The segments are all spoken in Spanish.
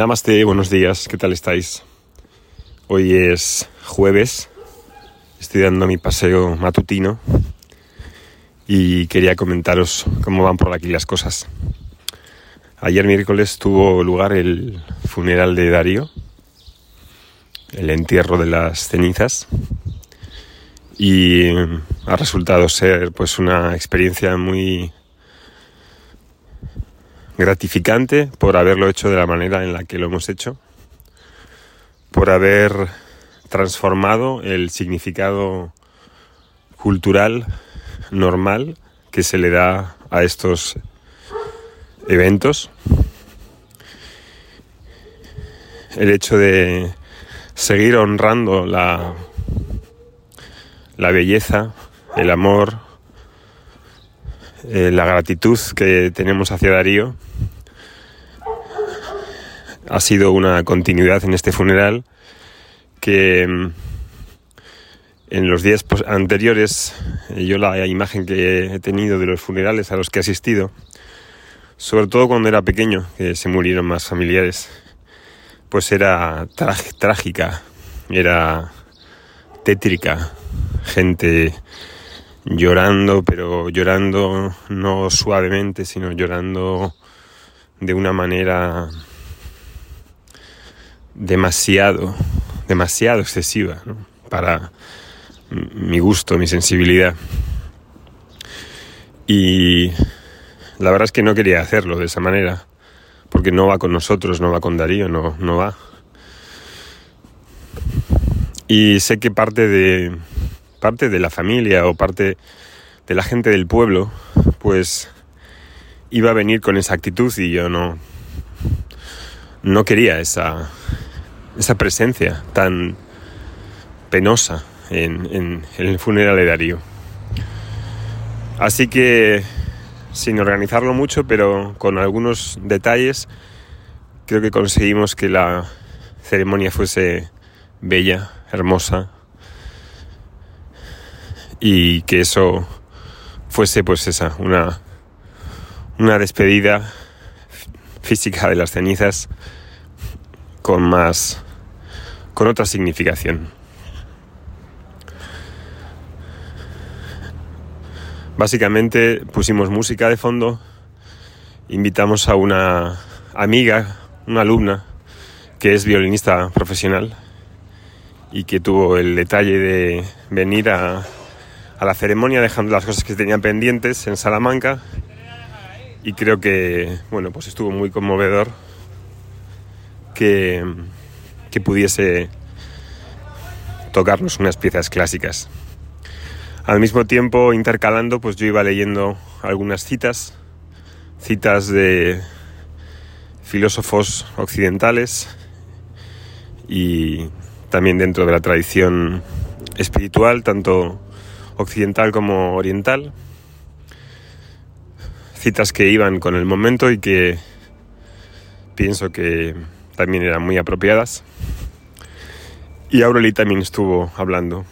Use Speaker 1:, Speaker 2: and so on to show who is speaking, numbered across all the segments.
Speaker 1: Namaste, buenos días, ¿qué tal estáis? Hoy es jueves, estoy dando mi paseo matutino y quería comentaros cómo van por aquí las cosas. Ayer miércoles tuvo lugar el funeral de Darío, el entierro de las cenizas y ha resultado ser pues una experiencia muy gratificante por haberlo hecho de la manera en la que lo hemos hecho, por haber transformado el significado cultural normal que se le da a estos eventos. El hecho de seguir honrando la, la belleza, el amor, eh, la gratitud que tenemos hacia Darío ha sido una continuidad en este funeral que mm, en los días anteriores eh, yo la imagen que he tenido de los funerales a los que he asistido sobre todo cuando era pequeño que se murieron más familiares pues era trágica era tétrica gente llorando, pero llorando no suavemente, sino llorando de una manera demasiado, demasiado excesiva para mi gusto, mi sensibilidad. Y la verdad es que no quería hacerlo de esa manera, porque no va con nosotros, no va con Darío, no, no va. Y sé que parte de, parte de la familia o parte de la gente del pueblo, pues iba a venir con esa actitud y yo no, no quería esa, esa presencia tan penosa en, en, el funeral de Darío. Así que, sin organizarlo mucho, pero con algunos detalles, creo que conseguimos que la ceremonia fuese bella, hermosa, y que eso fuese pues esa, una, una despedida física de las cenizas con más, con otra significación. Básicamente pusimos música de fondo, invitamos a una amiga, una alumna, que es violinista profesional y que tuvo el detalle de venir a a la ceremonia dejando las cosas que tenían pendientes en Salamanca y creo que bueno pues estuvo muy conmovedor que, que pudiese tocarnos unas piezas clásicas. Al mismo tiempo, intercalando, pues yo iba leyendo algunas citas, citas de filósofos occidentales y también dentro de la tradición espiritual, tanto occidental como oriental. Citas que iban con el momento y que pienso que también eran muy apropiadas. Y Aureli también estuvo hablando.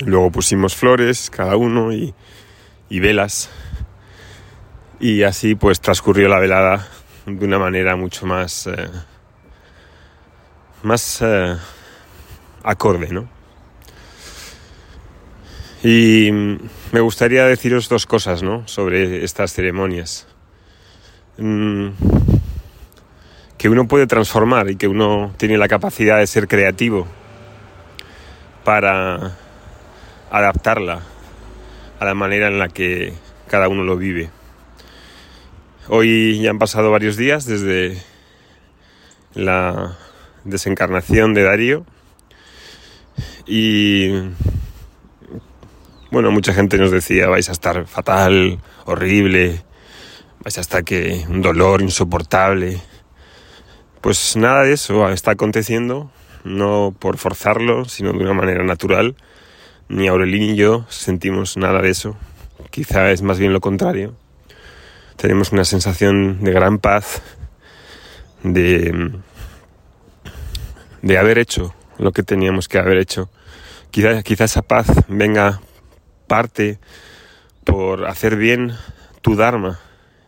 Speaker 1: Luego pusimos flores, cada uno, y, velas. Y así pues transcurrió la velada de una manera mucho más, eh, más eh, acorde, ¿no? Y me gustaría deciros dos cosas ¿no? sobre estas ceremonias. Mm, que uno puede transformar y que uno tiene la capacidad de ser creativo para adaptarla a la manera en la que cada uno lo vive. Hoy ya han pasado varios días desde la desencarnación de Darío y bueno, mucha gente nos decía, vais a estar fatal, horrible, vais a estar que un dolor insoportable. Pues nada de eso está aconteciendo, no por forzarlo, sino de una manera natural. Ni Aurelín ni yo sentimos nada de eso. Quizá es más bien lo contrario. Tenemos una sensación de gran paz, de, de haber hecho lo que teníamos que haber hecho. Quizá, quizá esa paz venga parte por hacer bien tu Dharma.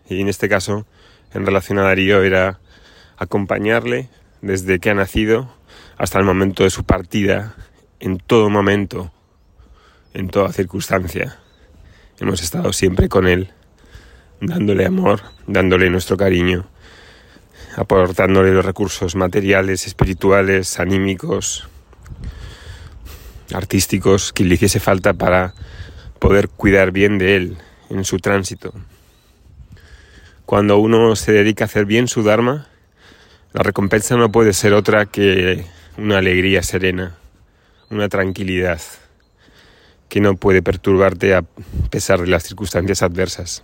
Speaker 1: Y en este caso, en relación a Darío, era acompañarle desde que ha nacido hasta el momento de su partida, en todo momento, en toda circunstancia. Hemos estado siempre con él, dándole amor, dándole nuestro cariño, aportándole los recursos materiales, espirituales, anímicos, artísticos que le hiciese falta para poder cuidar bien de él en su tránsito. Cuando uno se dedica a hacer bien su Dharma, la recompensa no puede ser otra que una alegría serena, una tranquilidad que no puede perturbarte a pesar de las circunstancias adversas.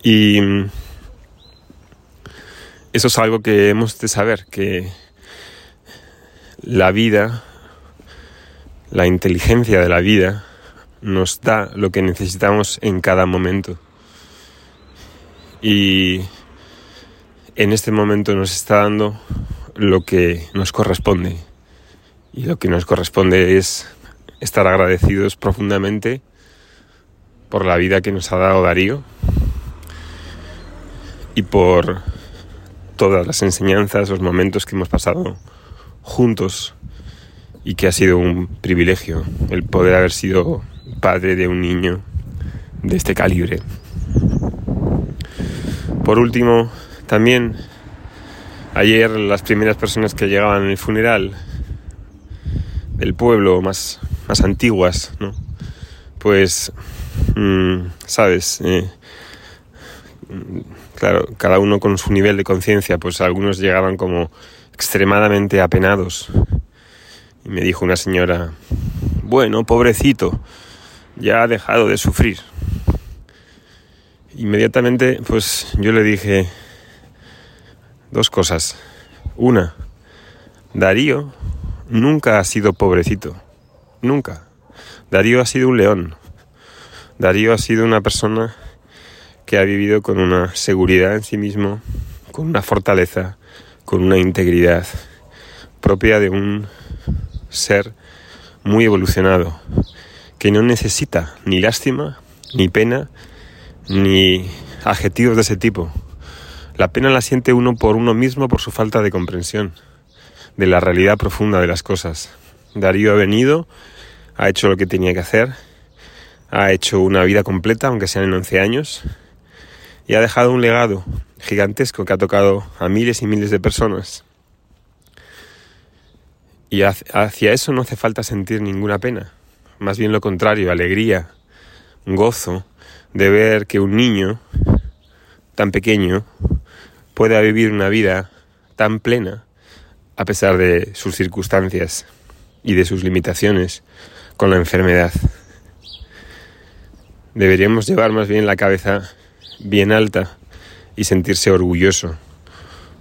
Speaker 1: Y eso es algo que hemos de saber, que la vida, la inteligencia de la vida, nos da lo que necesitamos en cada momento. Y en este momento nos está dando lo que nos corresponde. Y lo que nos corresponde es estar agradecidos profundamente por la vida que nos ha dado Darío y por todas las enseñanzas, los momentos que hemos pasado juntos y que ha sido un privilegio el poder haber sido padre de un niño de este calibre. Por último, también ayer las primeras personas que llegaban el funeral del pueblo más, más antiguas, ¿no? Pues, mm, sabes, eh, claro, cada uno con su nivel de conciencia, pues algunos llegaban como extremadamente apenados. Y me dijo una señora, bueno, pobrecito, ya ha dejado de sufrir. Inmediatamente, pues yo le dije dos cosas. Una, Darío nunca ha sido pobrecito. Nunca. Darío ha sido un león. Darío ha sido una persona que ha vivido con una seguridad en sí mismo, con una fortaleza, con una integridad propia de un ser muy evolucionado, que no necesita ni lástima, ni pena, ni adjetivos de ese tipo. La pena la siente uno por uno mismo por su falta de comprensión de la realidad profunda de las cosas. Darío ha venido, ha hecho lo que tenía que hacer, ha hecho una vida completa, aunque sean en 11 años, y ha dejado un legado gigantesco que ha tocado a miles y miles de personas. Y hacia eso no hace falta sentir ninguna pena, más bien lo contrario, alegría, gozo de ver que un niño tan pequeño pueda vivir una vida tan plena a pesar de sus circunstancias y de sus limitaciones con la enfermedad. Deberíamos llevar más bien la cabeza bien alta y sentirse orgulloso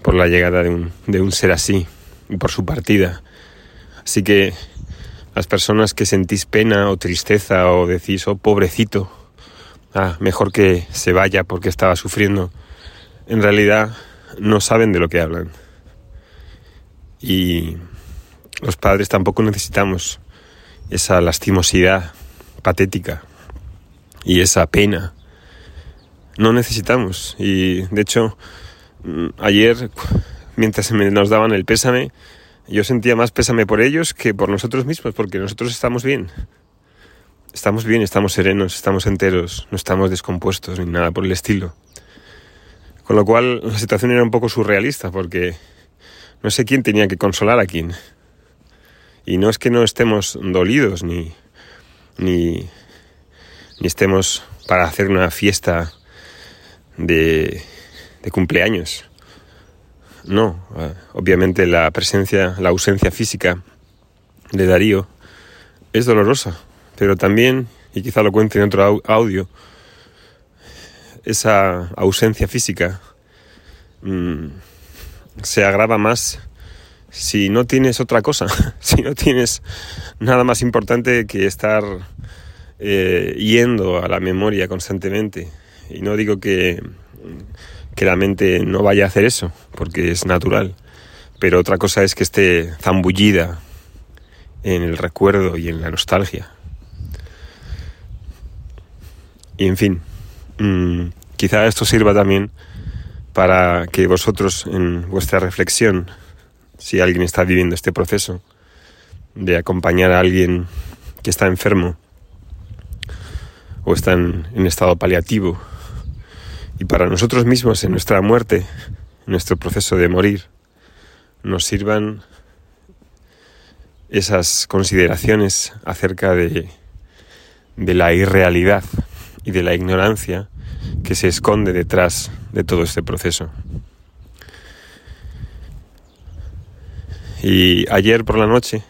Speaker 1: por la llegada de un, de un ser así y por su partida. Así que las personas que sentís pena o tristeza o decís, oh pobrecito, ah, mejor que se vaya porque estaba sufriendo, en realidad no saben de lo que hablan. Y los padres tampoco necesitamos esa lastimosidad patética y esa pena no necesitamos. Y de hecho, mm, ayer, mientras nos daban el pésame, yo sentía más pésame por ellos que por nosotros mismos, porque nosotros estamos bien. Estamos bien, estamos serenos, estamos enteros, no estamos descompuestos ni nada por el estilo. Con lo cual la situación era un poco surrealista, porque no sé quién tenía que consolar a quién. Y no es que no estemos dolidos ni, ni, ni estemos para hacer una fiesta de, cumpleaños. No, eh, obviamente la presencia, la ausencia física de Darío es dolorosa, pero también, y quizá lo cuente en otro audio, esa ausencia física mm, se agrava más si no tienes otra cosa, si no tienes nada más importante que estar eh, yendo a la memoria constantemente, y no digo que, que la mente no vaya a hacer eso, porque es natural. Pero otra cosa es que esté zambullida en el recuerdo y en la nostalgia. Y en fin, mm, quizá esto sirva también para que vosotros en vuestra reflexión, si alguien está viviendo este proceso de acompañar a alguien que está enfermo o está en, estado paliativo, y para nosotros mismos en nuestra muerte, en nuestro proceso de morir, nos sirvan esas consideraciones acerca de, de la irrealidad y de la ignorancia que se esconde detrás de todo este proceso. Y ayer por la noche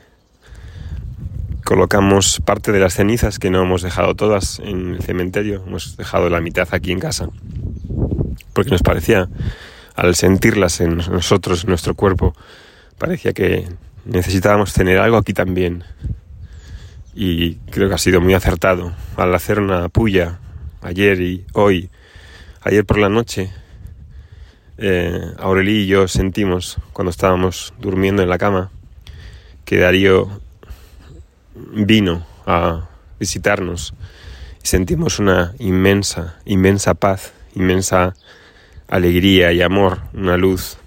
Speaker 1: colocamos parte de las cenizas que no hemos dejado todas en el cementerio, hemos dejado la mitad aquí en casa, porque nos parecía, al sentirlas en nosotros, en nuestro cuerpo, parecía que necesitábamos tener algo aquí también. Y creo que ha sido muy acertado al hacer una puya ayer y hoy, ayer por la noche. Eh, y yo sentimos cuando estábamos durmiendo en la cama que Darío vino a visitarnos sentimos una inmensa, inmensa paz, inmensa alegría y amor, una luz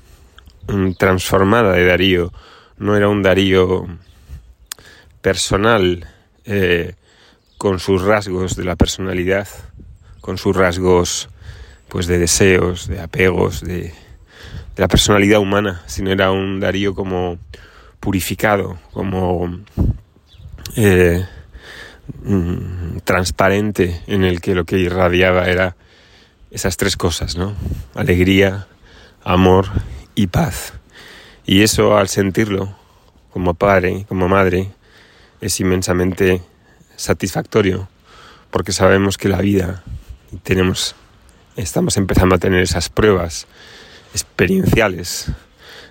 Speaker 1: transformada de Darío. No era un Darío personal eh, con sus rasgos de la personalidad, con sus rasgos pues de deseos, de apegos, de, la personalidad humana, sino era un Darío como purificado, como eh, mm, transparente, en el que lo que irradiaba era esas tres cosas, ¿no? Alegría, amor y paz. Y eso al sentirlo como padre, como madre, es inmensamente satisfactorio porque sabemos que la vida tenemos estamos empezando a tener esas pruebas experienciales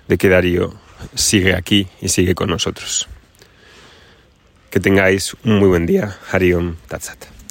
Speaker 1: de que Darío sigue aquí y sigue con nosotros. Que tengáis un muy buen día. Hariom Tatsat.